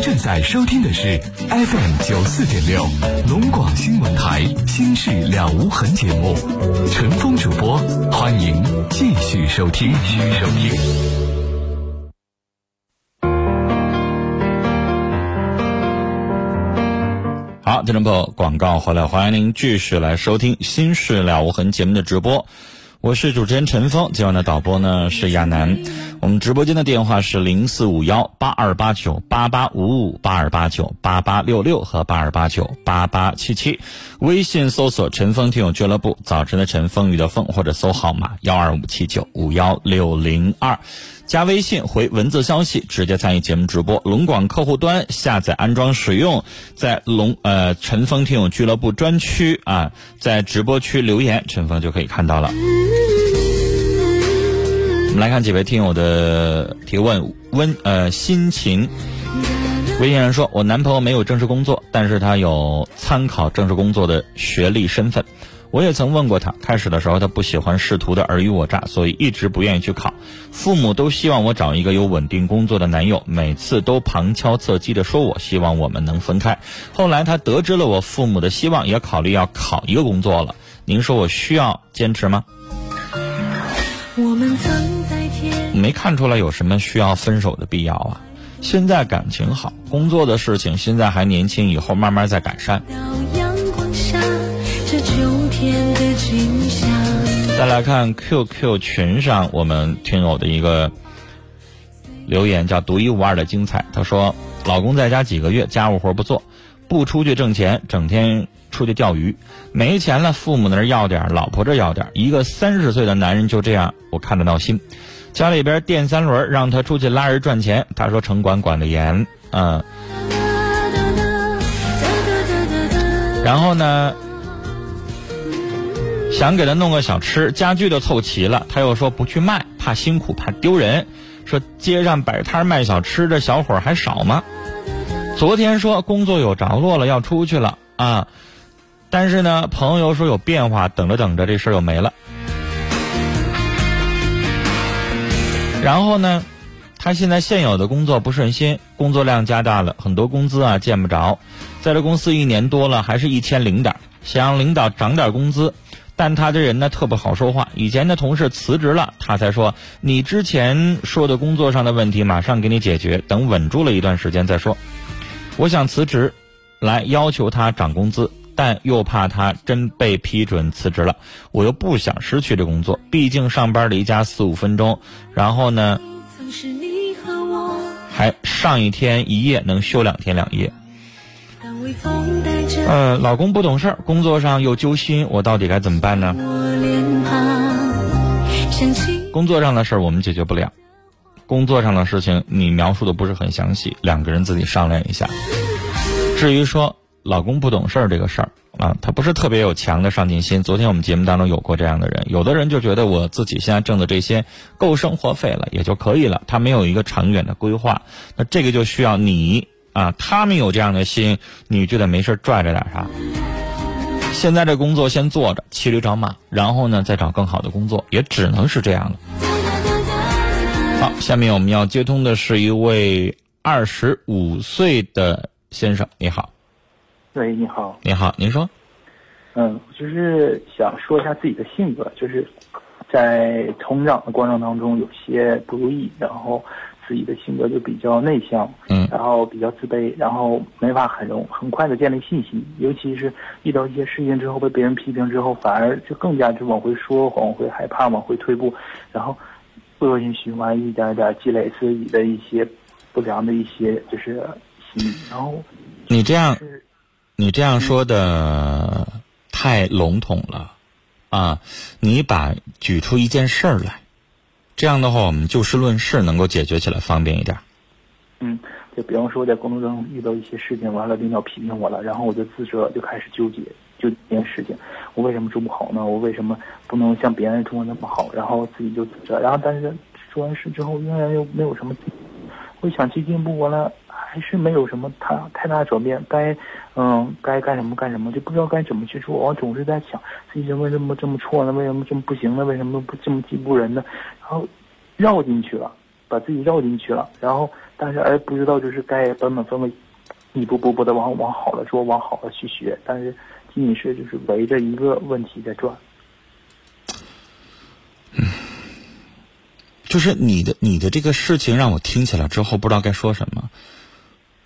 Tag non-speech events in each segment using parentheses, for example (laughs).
正在收听的是 FM 九四点六龙广新闻台《心事了无痕》节目，陈峰主播，欢迎继续收听。继续收听。好，听众朋友，广告回来，欢迎您继续来收听《心事了无痕》节目的直播。我是主持人陈峰，今晚的导播呢是亚楠。我们直播间的电话是零四五幺八二八九八八五五八二八九八八六六和八二八九八八七七。微信搜索“陈峰听友俱乐部”，早晨的晨，风雨的风，或者搜号码幺二五七九五幺六零二。加微信回文字消息，直接参与节目直播。龙广客户端下载安装使用，在龙呃陈峰听友俱乐部专区啊，在直播区留言，陈峰就可以看到了。们来看几位听友的提问，温呃心情。微信人说，我男朋友没有正式工作，但是他有参考正式工作的学历身份。我也曾问过他，开始的时候他不喜欢仕途的尔虞我诈，所以一直不愿意去考。父母都希望我找一个有稳定工作的男友，每次都旁敲侧击的说我希望我们能分开。后来他得知了我父母的希望，也考虑要考一个工作了。您说我需要坚持吗？没看出来有什么需要分手的必要啊！现在感情好，工作的事情现在还年轻，以后慢慢再改善。再来看 QQ 群上我们听友的一个留言，叫独一无二的精彩。他说：“老公在家几个月，家务活不做，不出去挣钱，整天出去钓鱼，没钱了，父母那儿要点，老婆这要点，一个三十岁的男人就这样，我看得闹心。家里边电三轮，让他出去拉人赚钱，他说城管管得严，嗯，然后呢？”想给他弄个小吃，家具都凑齐了，他又说不去卖，怕辛苦，怕丢人。说街上摆摊卖小吃的小伙还少吗？昨天说工作有着落了，要出去了啊，但是呢，朋友说有变化，等着等着，这事儿又没了。然后呢，他现在现有的工作不顺心，工作量加大了，很多工资啊见不着，在这公司一年多了，还是一千零点，想让领导涨点工资。但他这人呢特不好说话，以前的同事辞职了，他才说你之前说的工作上的问题马上给你解决，等稳住了一段时间再说。我想辞职，来要求他涨工资，但又怕他真被批准辞职了，我又不想失去这工作，毕竟上班离家四五分钟，然后呢，还上一天一夜能休两天两夜。呃，老公不懂事儿，工作上又揪心，我到底该怎么办呢？工作上的事儿我们解决不了，工作上的事情你描述的不是很详细，两个人自己商量一下。至于说老公不懂事儿这个事儿啊，他不是特别有强的上进心。昨天我们节目当中有过这样的人，有的人就觉得我自己现在挣的这些够生活费了，也就可以了，他没有一个长远的规划，那这个就需要你。啊，他们有这样的心，你就得没事拽着点啥。现在这工作先做着，骑驴找马，然后呢再找更好的工作，也只能是这样了。好，下面我们要接通的是一位二十五岁的先生，你好。喂，你好。你好，您说。嗯，就是想说一下自己的性格，就是在成长的过程当中有些不如意，然后。自己的性格就比较内向，嗯，然后比较自卑，然后没法很容很快的建立信心，尤其是遇到一些事情之后被别人批评之后，反而就更加就往回说，往回害怕，往回退步，然后恶性循环一点点积累自己的一些不良的一些就是心理，然后你这样，你这样说的太笼统了，啊，你把举出一件事儿来。这样的话，我们就事论事，能够解决起来方便一点。嗯，就比方说在工作中遇到一些事情，完了领导批评我了，然后我就自责，就开始纠结，就这件事情，我为什么做不好呢？我为什么不能像别人做的那么好？然后自己就自责，然后但是做完事之后，仍然又没有什么，我想去进步，完了还是没有什么太太大转变。该嗯该干什么干什么，就不知道该怎么去做。我总是在想自己为什么这么错呢？为什么这么不行呢？为什么不这么进步人呢？然后绕进去了，把自己绕进去了，然后但是而不知道就是该本本分分一步步步的往往好了说，往好了去学，但是仅仅是就是围着一个问题在转。就是你的你的这个事情让我听起来之后不知道该说什么。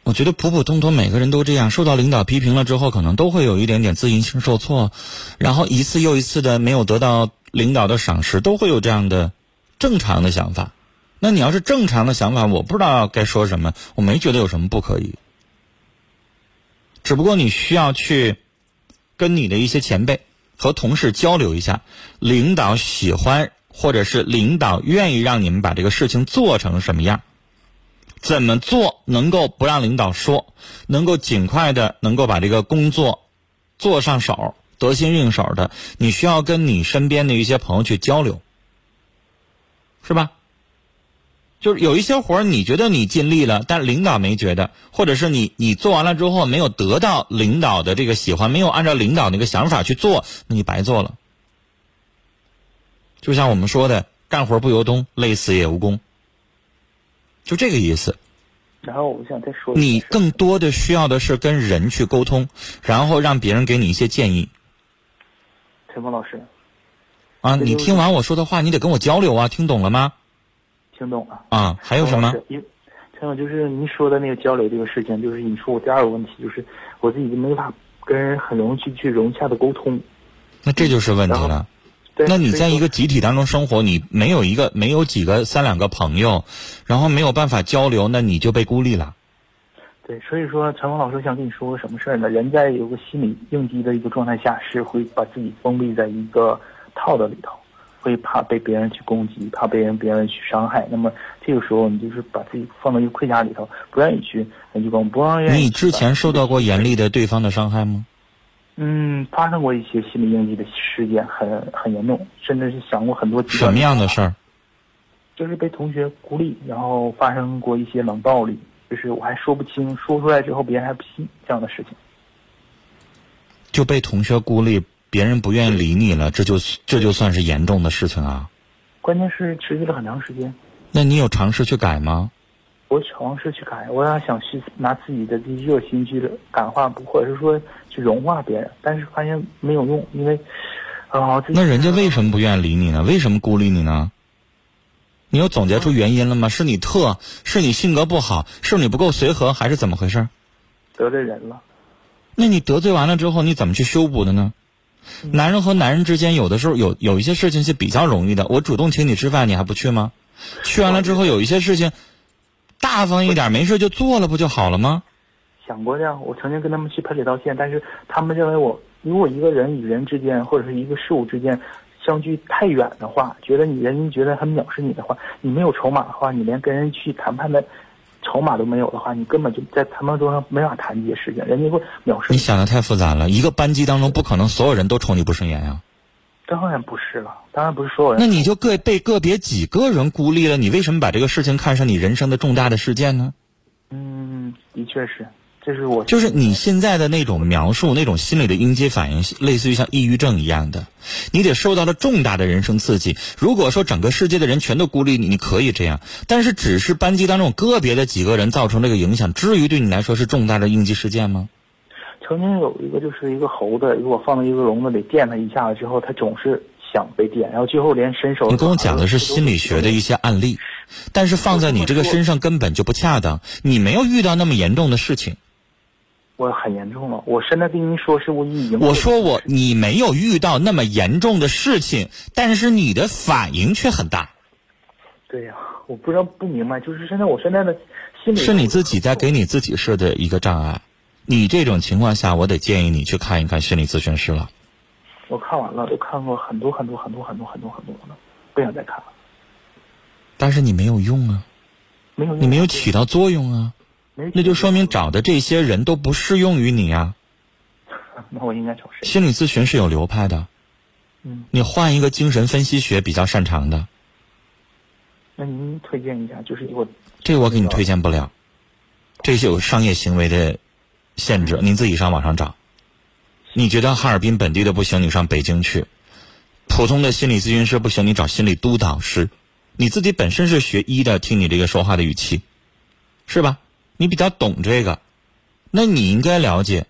我觉得普普通通每个人都这样，受到领导批评了之后，可能都会有一点点自信心受挫，然后一次又一次的没有得到领导的赏识，都会有这样的正常的想法。那你要是正常的想法，我不知道该说什么，我没觉得有什么不可以。只不过你需要去跟你的一些前辈和同事交流一下，领导喜欢或者是领导愿意让你们把这个事情做成什么样。怎么做能够不让领导说，能够尽快的能够把这个工作做上手，得心应手的？你需要跟你身边的一些朋友去交流，是吧？就是有一些活儿，你觉得你尽力了，但领导没觉得，或者是你你做完了之后没有得到领导的这个喜欢，没有按照领导那个想法去做，那你白做了。就像我们说的，干活不由东，累死也无功。就这个意思。然后我想再说，你更多的需要的是跟人去沟通，然后让别人给你一些建议。陈峰老师，啊，你听完我说的话，你得跟我交流啊，听懂了吗？听懂了。啊，还有什么？陈总，就是您说的那个交流这个事情，就是你说我第二个问题，就是我自己没法跟人很容易去去融洽的沟通。那这就是问题了。那你在一个集体当中生活，你没有一个没有几个三两个朋友，然后没有办法交流，那你就被孤立了。对，所以说陈峰老师想跟你说个什么事儿呢？人在有个心理应激的一个状态下，是会把自己封闭在一个套子里头，会怕被别人去攻击，怕被人别人去伤害。那么这个时候，你就是把自己放到一个盔甲里头，不愿意去。你之前受到过严厉的对方的伤害吗？嗯，发生过一些心理应激的事件，很很严重，甚至是想过很多。什么样的事儿？就是被同学孤立，然后发生过一些冷暴力，就是我还说不清，说出来之后别人还不信这样的事情。就被同学孤立，别人不愿意理你了，这就这就算是严重的事情啊。关键是持续了很长时间。那你有尝试去改吗？我尝试去改，我要想去拿自己的这热心去感化，或者是说去融化别人，但是发现没有用，因为啊，那人家为什么不愿意理你呢？为什么孤立你呢？你有总结出原因了吗？是你特，是你性格不好，是你不够随和，还是怎么回事？得罪人了。那你得罪完了之后，你怎么去修补的呢？男人和男人之间，有的时候有有一些事情是比较容易的。我主动请你吃饭，你还不去吗？去完了之后，有一些事情。大方一点，没事就做了，不就好了吗？想过这样，我曾经跟他们去赔礼道歉，但是他们认为我，如果一个人与人之间，或者是一个事物之间相距太远的话，觉得你人家觉得很藐视你的话，你没有筹码的话，你连跟人去谈判的筹码都没有的话，你根本就在谈判桌上没法谈这些事情，人家会藐视你。想的太复杂了，一个班级当中不可能所有人都瞅你不顺眼呀。当然不是了，当然不是所有人。那你就个被个别几个人孤立了，你为什么把这个事情看成你人生的重大的事件呢？嗯，的确是，这是我就是你现在的那种描述，那种心理的应激反应，类似于像抑郁症一样的。你得受到了重大的人生刺激。如果说整个世界的人全都孤立你，你可以这样，但是只是班级当中个别的几个人造成这个影响，至于对你来说是重大的应激事件吗？曾经有一个就是一个猴子，如果放到一个笼子里电它一下子之后，它总是想被电，然后最后连伸手。你跟我讲的是心理学的一些案例，但是放在你这个身上根本就不恰当。你没有遇到那么严重的事情。我很严重了，我现在跟您说是我已经。我说我你没有遇到那么严重的事情，但是你的反应却很大。对呀，我不知道不明白，就是现在我现在的心理是你自己在给你自己设的一个障碍。你这种情况下，我得建议你去看一看心理咨询师了。我看完了，都看过很多很多很多很多很多很多了，不想再看了。但是你没有用啊，没有，你没有起到作用啊，那就说明找的这些人都不适用于你啊。那我应该找谁？心理咨询是有流派的，嗯，你换一个精神分析学比较擅长的。那您推荐一下，就是我这个我给你推荐不了，这些有商业行为的。限制，您自己上网上找。你觉得哈尔滨本地的不行，你上北京去；普通的心理咨询师不行，你找心理督导师。你自己本身是学医的，听你这个说话的语气，是吧？你比较懂这个，那你应该了解。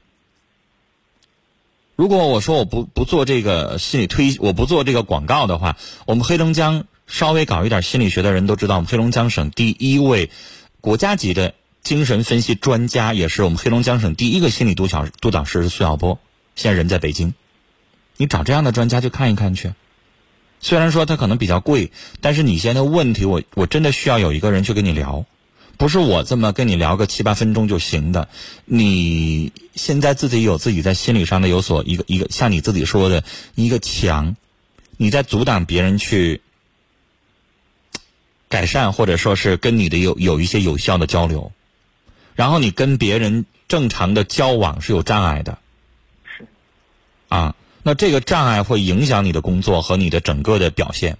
如果我说我不不做这个心理推，我不做这个广告的话，我们黑龙江稍微搞一点心理学的人都知道，我们黑龙江省第一位国家级的精神分析专家，也是我们黑龙江省第一个心理督导督导师是苏晓波，现在人在北京。你找这样的专家去看一看去。虽然说他可能比较贵，但是你现在问题，我我真的需要有一个人去跟你聊。不是我这么跟你聊个七八分钟就行的，你现在自己有自己在心理上的有所一个一个像你自己说的一个墙，你在阻挡别人去改善或者说是跟你的有有一些有效的交流，然后你跟别人正常的交往是有障碍的，是，啊，那这个障碍会影响你的工作和你的整个的表现，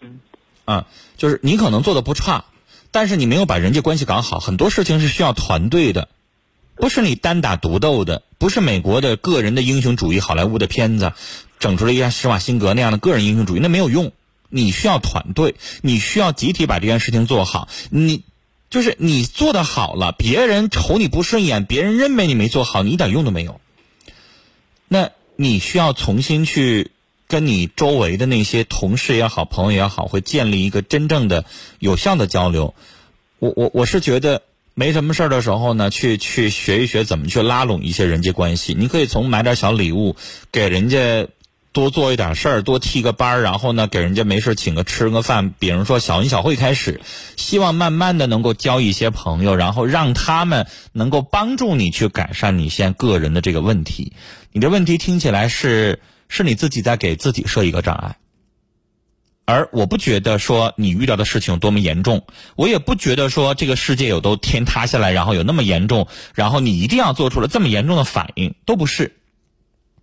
嗯，啊，就是你可能做的不差。但是你没有把人际关系搞好，很多事情是需要团队的，不是你单打独斗的，不是美国的个人的英雄主义、好莱坞的片子整出了一个施瓦辛格那样的个人英雄主义，那没有用。你需要团队，你需要集体把这件事情做好。你就是你做的好了，别人瞅你不顺眼，别人认为你没做好，你一点用都没有。那你需要重新去。跟你周围的那些同事也好，朋友也好，会建立一个真正的有效的交流。我我我是觉得没什么事儿的时候呢，去去学一学怎么去拉拢一些人际关系。你可以从买点小礼物给人家多做一点事儿，多替个班儿，然后呢给人家没事请个吃个饭，比如说小恩小惠开始，希望慢慢的能够交一些朋友，然后让他们能够帮助你去改善你现在个人的这个问题。你的问题听起来是。是你自己在给自己设一个障碍，而我不觉得说你遇到的事情有多么严重，我也不觉得说这个世界有都天塌下来，然后有那么严重，然后你一定要做出了这么严重的反应，都不是，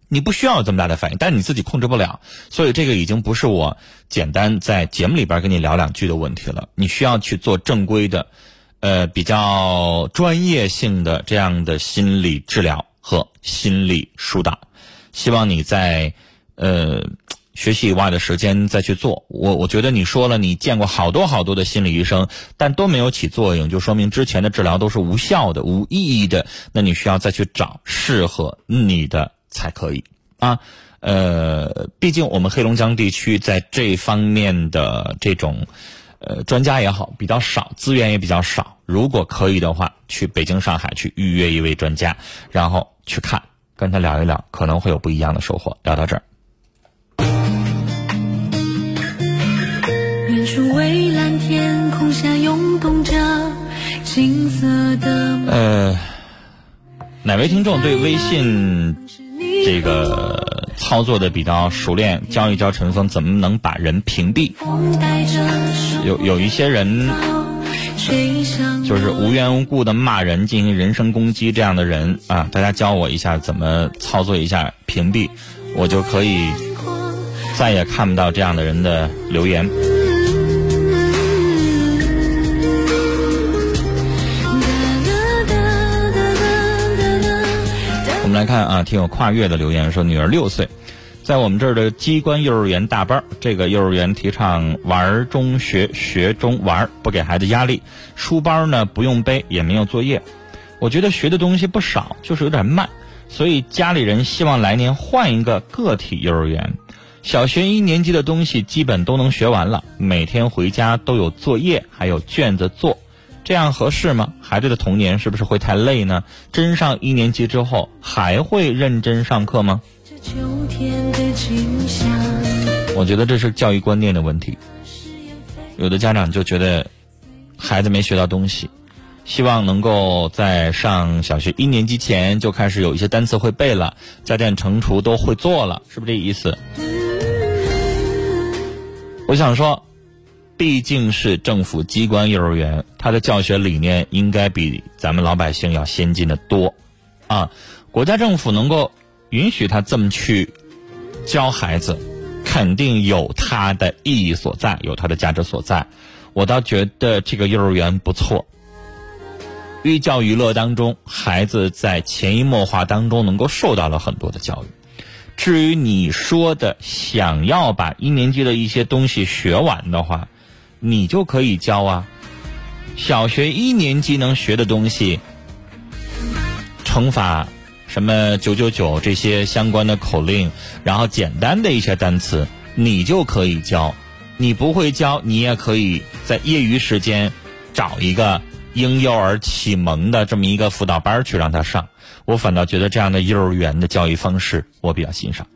你不需要有这么大的反应，但是你自己控制不了，所以这个已经不是我简单在节目里边跟你聊两句的问题了，你需要去做正规的，呃，比较专业性的这样的心理治疗和心理疏导。希望你在，呃，学习以外的时间再去做。我我觉得你说了，你见过好多好多的心理医生，但都没有起作用，就说明之前的治疗都是无效的、无意义的。那你需要再去找适合你的才可以啊。呃，毕竟我们黑龙江地区在这方面的这种，呃，专家也好比较少，资源也比较少。如果可以的话，去北京、上海去预约一位专家，然后去看。跟他聊一聊，可能会有不一样的收获。聊到这儿。远处蔚蓝天空下涌动着金色的。呃，哪位听众对微信这个操作的比较熟练？教一教陈峰怎么能把人屏蔽？有有一些人。就是无缘无故的骂人、进行人身攻击这样的人啊，大家教我一下怎么操作一下屏蔽，我就可以再也看不到这样的人的留言。来看啊，挺有跨越的留言，说女儿六岁。在我们这儿的机关幼儿园大班，这个幼儿园提倡玩中学，学中玩，不给孩子压力。书包呢不用背，也没有作业。我觉得学的东西不少，就是有点慢，所以家里人希望来年换一个个体幼儿园。小学一年级的东西基本都能学完了，每天回家都有作业，还有卷子做，这样合适吗？孩子的童年是不是会太累呢？真上一年级之后还会认真上课吗？我觉得这是教育观念的问题。有的家长就觉得孩子没学到东西，希望能够在上小学一年级前就开始有一些单词会背了，加减乘除都会做了，是不是这意思？我想说，毕竟是政府机关幼儿园，它的教学理念应该比咱们老百姓要先进的多啊！国家政府能够。允许他这么去教孩子，肯定有他的意义所在，有他的价值所在。我倒觉得这个幼儿园不错，寓教于乐当中，孩子在潜移默化当中能够受到了很多的教育。至于你说的想要把一年级的一些东西学完的话，你就可以教啊。小学一年级能学的东西，乘法、什么九九九这些相关的口令，然后简单的一些单词，你就可以教。你不会教，你也可以在业余时间找一个婴幼儿启蒙的这么一个辅导班去让他上。我反倒觉得这样的幼儿园的教育方式，我比较欣赏。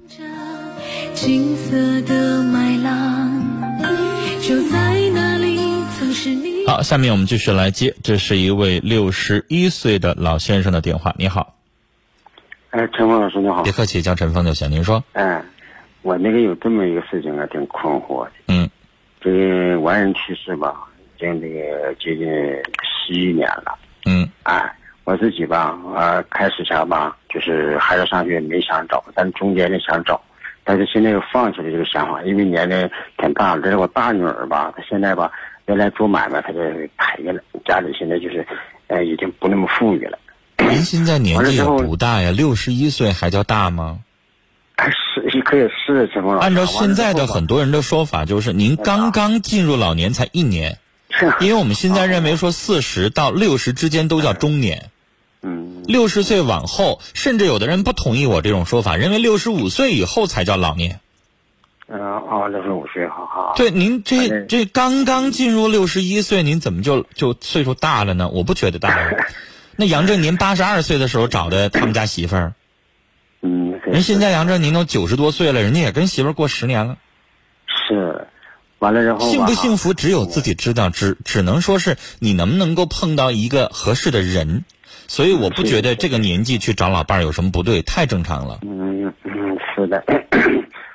金色的好，下面我们继续来接，这是一位六十一岁的老先生的电话。你好，哎，陈峰老师你好，别客气，叫陈峰就行。您说，哎，我那个有这么一个事情啊，挺困惑的。嗯，这个完人去世吧，已经这个接近十一年了。嗯，哎，我自己吧，呃，开始前吧，就是孩子上学没想找，但中间呢想找，但是现在又放弃了这个想法，因为年龄挺大了。这是我大女儿吧，她现在吧。原来做买卖，他就赔了。家里现在就是，呃，已经不那么富裕了。您现在年纪也不大呀，六十一岁还叫大吗？是，可以是什么？按照现在的很多人的说法，就是您刚刚进入老年才一年，因为我们现在认为说 (laughs) 四十到六十之间都叫中年。嗯。六十岁往后，甚至有的人不同意我这种说法，认为六十五岁以后才叫老年。嗯哦，六十五岁，好好。对，您这这刚刚进入六十一岁，您怎么就就岁数大了呢？我不觉得大。(laughs) 那杨振您八十二岁的时候找的他们家媳妇儿，嗯，人现在杨振您都九十多岁了，人家也跟媳妇儿过十年了。是，完了然后幸不幸福只有自己知道，只只能说是你能不能够碰到一个合适的人。所以我不觉得这个年纪去找老伴儿有什么不对，太正常了。嗯嗯，是的。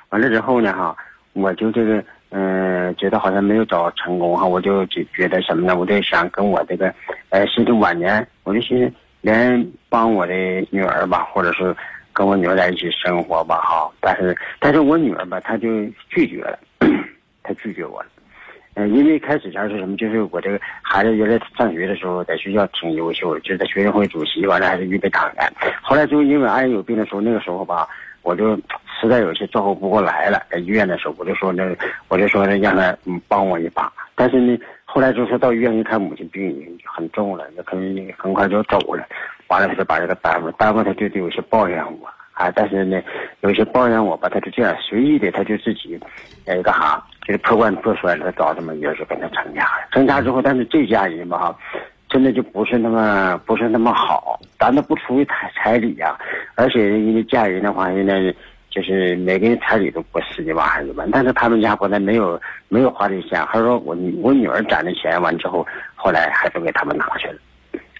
完了之后呢，哈，我就这个，嗯，觉得好像没有找成功哈，我就觉觉得什么呢？我就想跟我这个，呃，心中晚年，我就寻思连帮我的女儿吧，或者是跟我女儿在一起生活吧，哈。但是，但是我女儿吧，她就拒绝了，(clears throat) 她拒绝我了。嗯，因为开始前是什么？就是我这个孩子原来上学的时候，在学校挺优秀的，就是在学生会主席，完了还是预备党员。后来就因为爱人有病的时候，那个时候吧，我就。实在有些照顾不过来了，在医院的时候，我就说那，我就说让他帮我一把。但是呢，后来就是到医院一看，母亲病已经很重了，那可能很快就走了。完了，他就把这个耽误，耽误他就得有些抱怨我啊。但是呢，有些抱怨我吧，他就这样随意的，他就自己，呃，干哈，就是破罐破摔了，找这么一个就跟他成家了。成家之后，但是这家人吧哈。真的就不是那么不是那么好，咱都不出于彩彩礼呀，而且因为嫁人的话，现在。就是每个人彩礼都过十几万、二十万，但是他们家不但没有没有花这钱，还说我我女儿攒的钱完之后，后来还都给他们拿去了。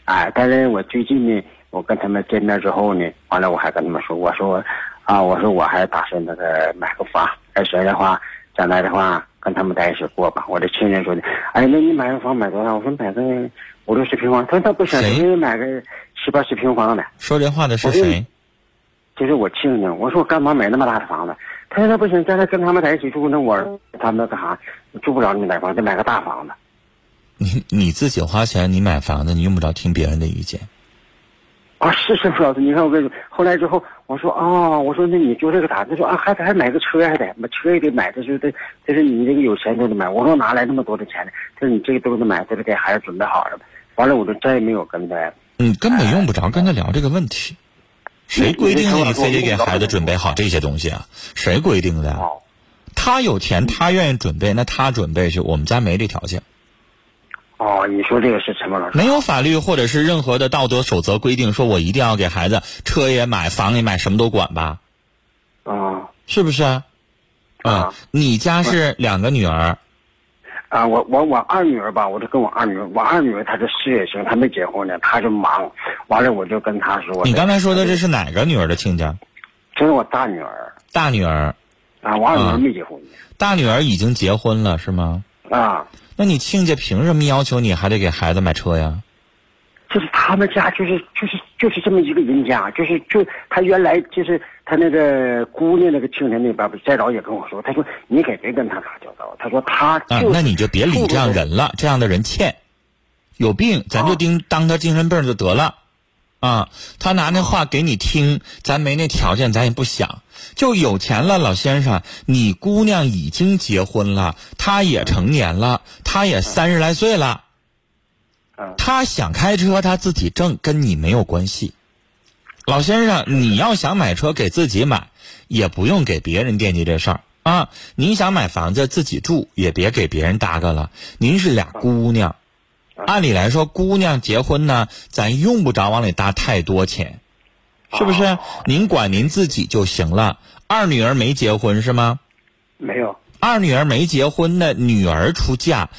哎，但是我最近呢，我跟他们见面之后呢，完了我还跟他们说，我说啊，我说我还打算那个买个房，而且的话，将来的话跟他们在一起过吧。我的亲人说的，哎，那你买个房买多少？我说买个五六十平方。他说他不行，你买个七八十平方的。说这话的是谁？就是我亲家，我说我干嘛买那么大的房子？他说那不行，将来跟他们在一起住，那我他们干啥？住不着那么大房，得买个大房子。你你自己花钱，你买房子，你用不着听别人的意见。啊，是是傅老师，你看我跟你后来之后，我说啊，我说那你就这个咋？他说啊，还得还买个车，还得买车也得买，这是得，这是你这个有钱就得买。我说哪来那么多的钱呢？他说你这个都得买，都得给孩子准备好了。完了，我就再也没有跟他。嗯根本用不着跟他聊这个问题。谁规定的？你非得给孩子准备好这些东西啊？谁规定的？他有钱，他愿意准备，那他准备去。我们家没这条件。哦，你说这个是什么老师？没有法律或者是任何的道德守则规定，说我一定要给孩子车也买，房也买，什么都管吧？啊，是不是？啊，你家是两个女儿。啊，我我我二女儿吧，我就跟我二女儿，我二女儿她是事业型，她没结婚呢，她就忙。完了，我就跟她说。你刚才说的这是哪个女儿的亲家？这是我大女儿。大女儿。啊，我二女儿没结婚。大女儿已经结婚了，是吗？啊。那你亲家凭什么要求你还得给孩子买车呀？就是他们家，就是就是就是这么一个人家，就是就他原来就是他那个姑娘那个亲家那边，不再早也跟我说，他说你可别跟他打交道，他说他啊，那你就别理这样人了，这样的人欠，有病咱就盯当他精神病就得了。啊，他拿那话给你听，咱没那条件，咱也不想。就有钱了，老先生，你姑娘已经结婚了，她也成年了，她也三十来岁了，嗯她想开车，他自己挣，跟你没有关系。老先生，你要想买车给自己买，也不用给别人惦记这事儿啊。您想买房子自己住，也别给别人搭个了。您是俩姑娘，按理来说，姑娘结婚呢，咱用不着往里搭太多钱，是不是？您管您自己就行了。二女儿没结婚是吗？没有，二女儿没结婚的女儿出嫁，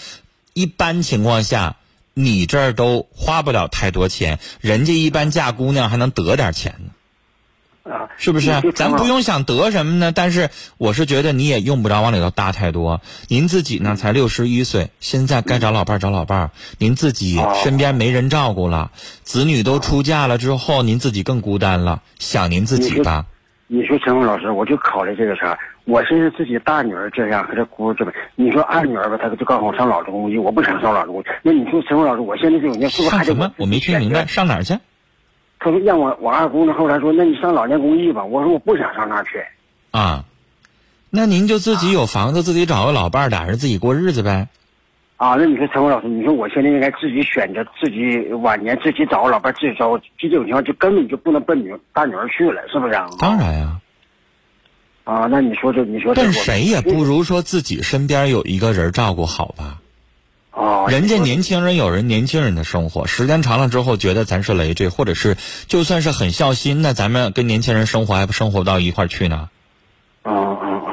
一般情况下，你这儿都花不了太多钱，人家一般嫁姑娘还能得点钱呢，啊，是不是？咱不用想得什么呢，但是我是觉得你也用不着往里头搭太多。您自己呢才六十一岁，现在该找老伴儿找老伴儿，您自己哦身边没人照顾了，子女都出嫁了之后，您自己更孤单了，想您自己吧。你说陈峰老师，我就考虑这个事儿。我寻思自己大女儿这样和这姑这么，你说二女儿吧，她就告诉我上老职公寓，我不想上老职公寓。那你说陈峰老师，我现在这种年是不是还得上什么？我没听明白，。上哪儿去？他说让我我二姑呢，后来说那你上老年公寓吧。我说我不想上那儿去。啊，那您就自己有房子，自己找个老伴儿，俩人自己过日子呗。啊，那你说陈峰老师，你说我现在应该自己选择，自己晚年自己找个老伴儿，自己找，这种情况就根本就不能奔女大女儿去了，是不是啊？当然呀、啊，那你说这，你说这奔谁也不如说自己身边有一个人照顾好吧。啊，人家年轻人有人年轻人的生活，时间长了之后觉得咱是累赘，或者是就算是很孝心，那咱们跟年轻人生活还不生活不到一块儿去呢，啊啊啊，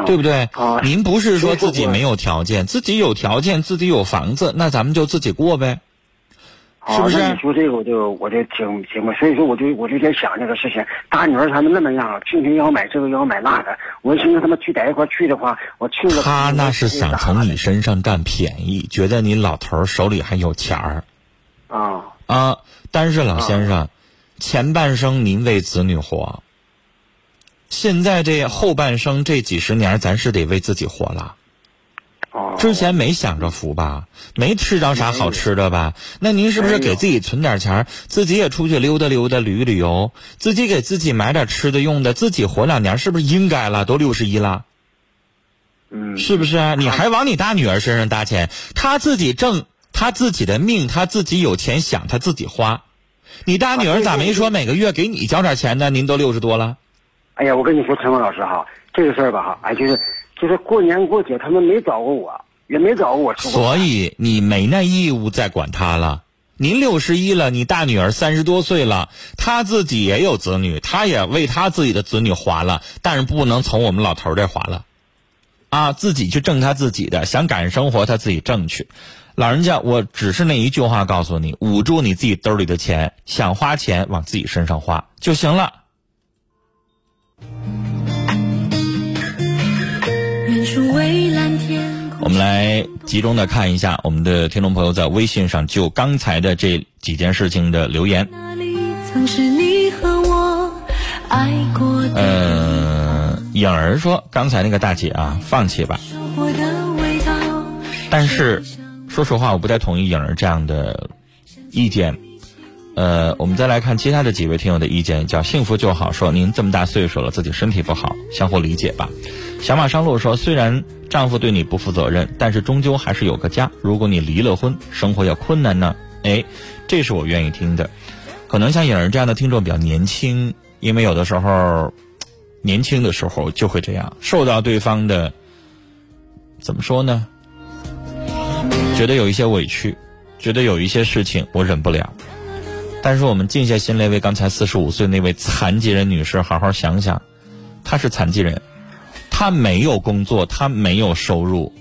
对不对啊？您不是说自己没有条件，自己有条件，自己有房子，那咱们就自己过呗。是不是你说这个，我就我就挺挺吧，所以说我就我就在想这个事情。大女儿他们那么样，天天要买这个要买那个，我寻思他们去在一块去的话，我去了。他那是想从你身上占便宜，觉得你老头手里还有钱儿啊啊。但是老先生，前半生您为子女活，现在这后半生这几十年，咱是得为自己活了。哦，之前没享着福吧，没吃着啥好吃的吧？那您是不是给自己存点钱，自己也出去溜达溜达、旅旅游，自己给自己买点吃的用的，自己活两年，是不是应该了？都六十一了。嗯是不是啊？你还往你大女儿身上搭钱？她自己挣，她自己的命，她自己有钱想，她自己花。你大女儿咋没说每个月给你交点钱呢？您都六十多了，哎呀，我跟你说，陈峰老师哈，这个事儿吧哈，哎，就是就是过年过节他们没找过我，也没找过我吃过饭。所以你没那义务再管他了。您六十一了，你大女儿三十多岁了，她自己也有子女，她也为她自己的子女还了，但是不能从我们老头儿这花了，啊，自己去挣她自己的，想赶上生活她自己挣去。老人家，我只是那一句话告诉你，捂住你自己兜里的钱，想花钱往自己身上花就行了。我们来集中的看一下我们的听众朋友在微信上就刚才的这几件事情的留言。那里曾是你和我爱过的呃，颖儿说刚才那个大姐啊，放弃吧。但是，说实话，我不太同意颖儿这样的意见。呃，我们再来看其他的几位听友的意见，叫幸福就好，说您这么大岁数了，自己身体不好，相互理解吧。小马上路说，虽然丈夫对你不负责任，但是终究还是有个家。如果你离了婚，生活要困难呢？哎，这是我愿意听的。可能像颖儿这样的听众比较年轻，因为有的时候年轻的时候就会这样，受到对方的怎么说呢？觉得有一些委屈，觉得有一些事情我忍不了。但是我们静下心来为刚才四十五岁那位残疾人女士好好想想，她是残疾人，她没有工作，她没有收入，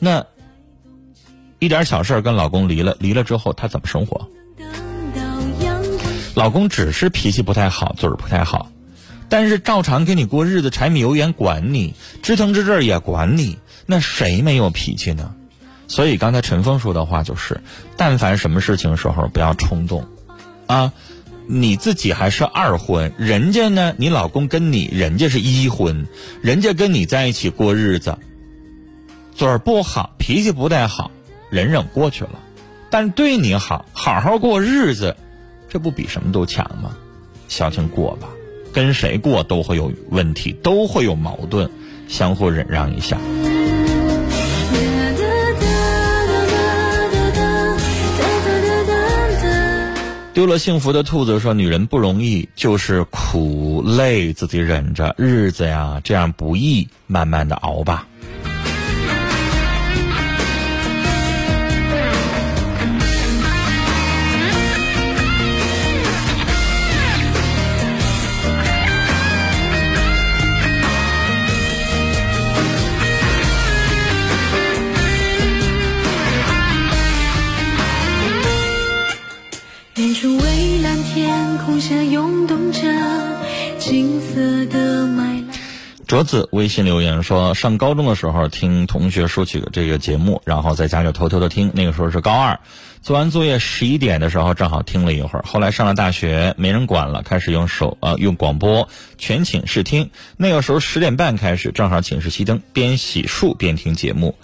那一点小事儿跟老公离了，离了之后她怎么生活？老公只是脾气不太好，嘴儿不太好，但是照常跟你过日子，柴米油盐管你，知疼知这儿也管你，那谁没有脾气呢？所以刚才陈峰说的话就是，但凡什么事情的时候不要冲动，啊，你自己还是二婚，人家呢，你老公跟你，人家是一婚，人家跟你在一起过日子，嘴儿不好，脾气不太好，忍忍过去了，但对你好，好好过日子。这不比什么都强吗？小情过吧，跟谁过都会有问题，都会有矛盾，相互忍让一下。丢了幸福的兔子说：“女人不容易，就是苦累自己忍着，日子呀这样不易，慢慢的熬吧。”卓子微信留言说：上高中的时候听同学说起这个节目，然后在家里偷偷的听。那个时候是高二，做完作业十一点的时候正好听了一会儿。后来上了大学，没人管了，开始用手呃用广播全寝室听。那个时候十点半开始，正好寝室熄灯，边洗漱边听节目。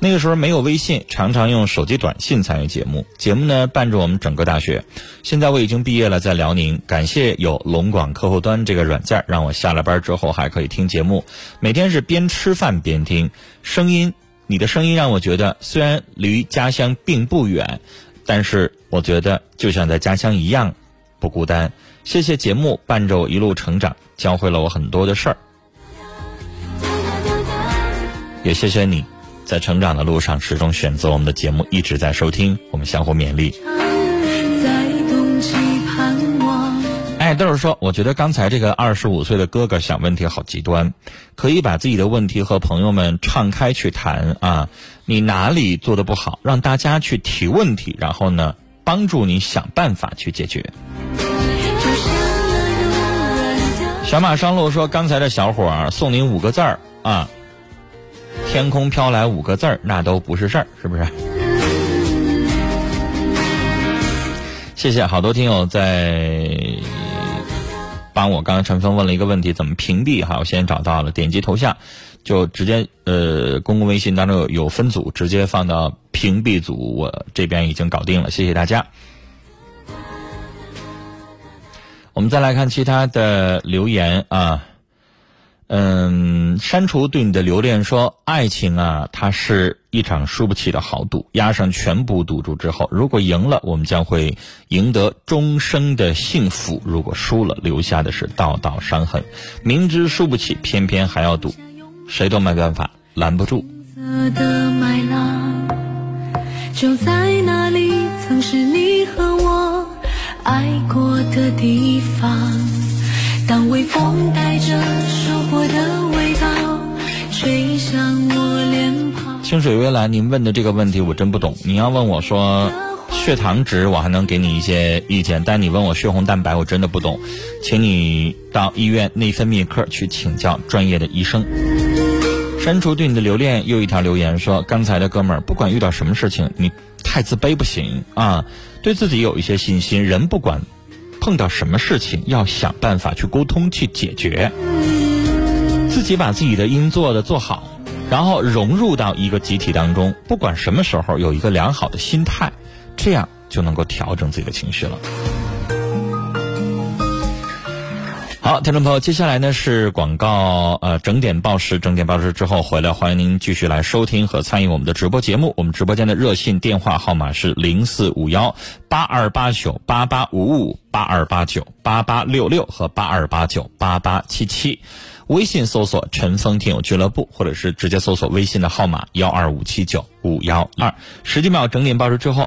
那个时候没有微信，常常用手机短信参与节目。节目呢伴着我们整个大学。现在我已经毕业了，在辽宁。感谢有龙广客户端这个软件，让我下了班之后还可以听节目。每天是边吃饭边听，声音，你的声音让我觉得虽然离家乡并不远，但是我觉得就像在家乡一样不孤单。谢谢节目伴着我一路成长，教会了我很多的事儿。也谢谢你。在成长的路上，始终选择我们的节目，一直在收听，我们相互勉励。哎，豆儿说，我觉得刚才这个二十五岁的哥哥想问题好极端，可以把自己的问题和朋友们敞开去谈啊，你哪里做的不好，让大家去提问题，然后呢，帮助你想办法去解决。小马上路说，刚才的小伙儿送您五个字儿啊。天空飘来五个字儿，那都不是事儿，是不是？谢谢，好多听友在帮我。刚刚陈峰问了一个问题，怎么屏蔽？哈，我先找到了，点击头像就直接呃，公共微信当中有有分组，直接放到屏蔽组。我这边已经搞定了，谢谢大家。我们再来看其他的留言啊。嗯，删除对你的留恋说，爱情啊，它是一场输不起的豪赌，押上全部赌注之后，如果赢了，我们将会赢得终生的幸福；如果输了，留下的是道道伤痕。明知输不起，偏偏还要赌，谁都没办法拦不住。就在那里，曾是你和我爱过的地方。当微风带着的味道吹向我脸庞清水微澜，您问的这个问题我真不懂。你要问我说血糖值，我还能给你一些意见；但你问我血红蛋白，我真的不懂，请你到医院内分泌科去请教专业的医生。删除对你的留恋，又一条留言说：刚才的哥们儿，不管遇到什么事情，你太自卑不行啊，对自己有一些信心。人不管。碰到什么事情，要想办法去沟通去解决，自己把自己的应做的做好，然后融入到一个集体当中。不管什么时候，有一个良好的心态，这样就能够调整自己的情绪了。好，听众朋友，接下来呢是广告，呃，整点报时，整点报时之后回来，欢迎您继续来收听和参与我们的直播节目。我们直播间的热线电话号码是零四五幺八二八九八八五五八二八九八八六六和八二八九八八七七，微信搜索“陈峰听友俱乐部”或者是直接搜索微信的号码幺二五七九五幺二。十几秒整点报时之后。